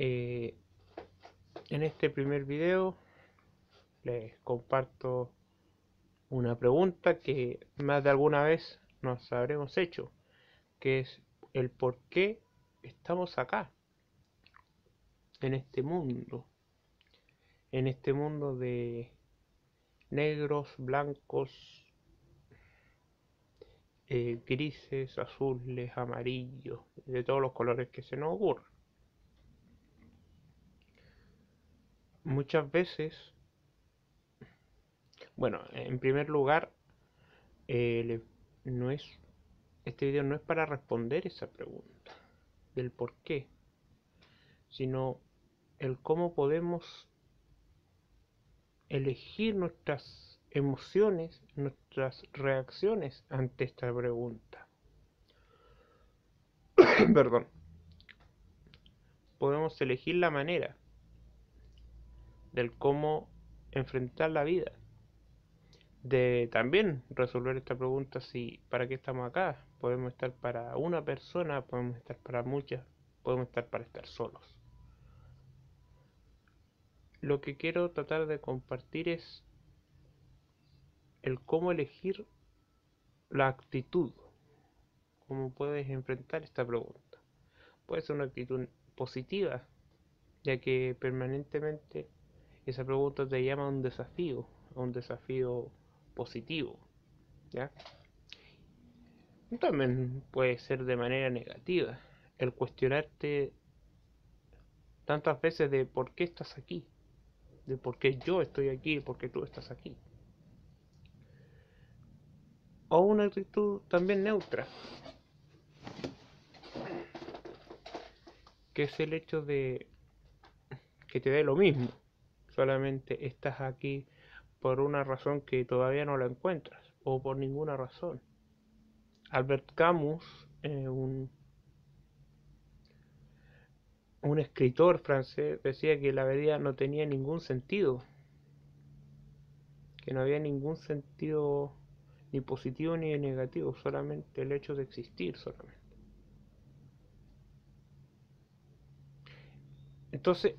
Eh, en este primer video les comparto una pregunta que más de alguna vez nos habremos hecho, que es el por qué estamos acá, en este mundo, en este mundo de negros, blancos, eh, grises, azules, amarillos, de todos los colores que se nos ocurran. Muchas veces, bueno, en primer lugar, no es, este video no es para responder esa pregunta del por qué, sino el cómo podemos elegir nuestras emociones, nuestras reacciones ante esta pregunta. Perdón. Podemos elegir la manera del cómo enfrentar la vida. De también resolver esta pregunta si para qué estamos acá. Podemos estar para una persona, podemos estar para muchas, podemos estar para estar solos. Lo que quiero tratar de compartir es el cómo elegir la actitud. ¿Cómo puedes enfrentar esta pregunta? Puede ser una actitud positiva, ya que permanentemente esa pregunta te llama a un desafío, a un desafío positivo. ¿ya? También puede ser de manera negativa, el cuestionarte tantas veces de por qué estás aquí, de por qué yo estoy aquí, por qué tú estás aquí o una actitud también neutra, que es el hecho de que te dé lo mismo, solamente estás aquí por una razón que todavía no la encuentras, o por ninguna razón. Albert Camus, eh, un, un escritor francés, decía que la vida no tenía ningún sentido, que no había ningún sentido ni positivo ni negativo, solamente el hecho de existir solamente. Entonces,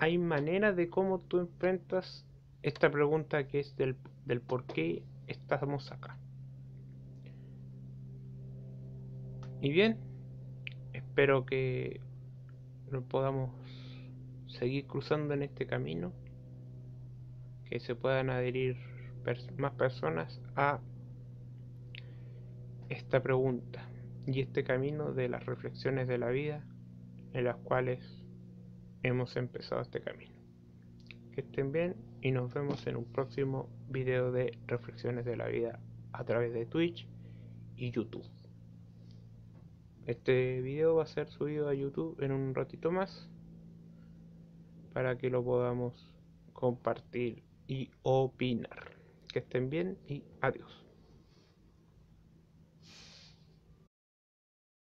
hay maneras de cómo tú enfrentas esta pregunta que es del, del por qué estamos acá. Y bien, espero que nos podamos seguir cruzando en este camino, que se puedan adherir más personas a esta pregunta y este camino de las reflexiones de la vida en las cuales hemos empezado este camino. Que estén bien y nos vemos en un próximo video de reflexiones de la vida a través de Twitch y YouTube. Este video va a ser subido a YouTube en un ratito más para que lo podamos compartir y opinar. Que estén bien y adiós.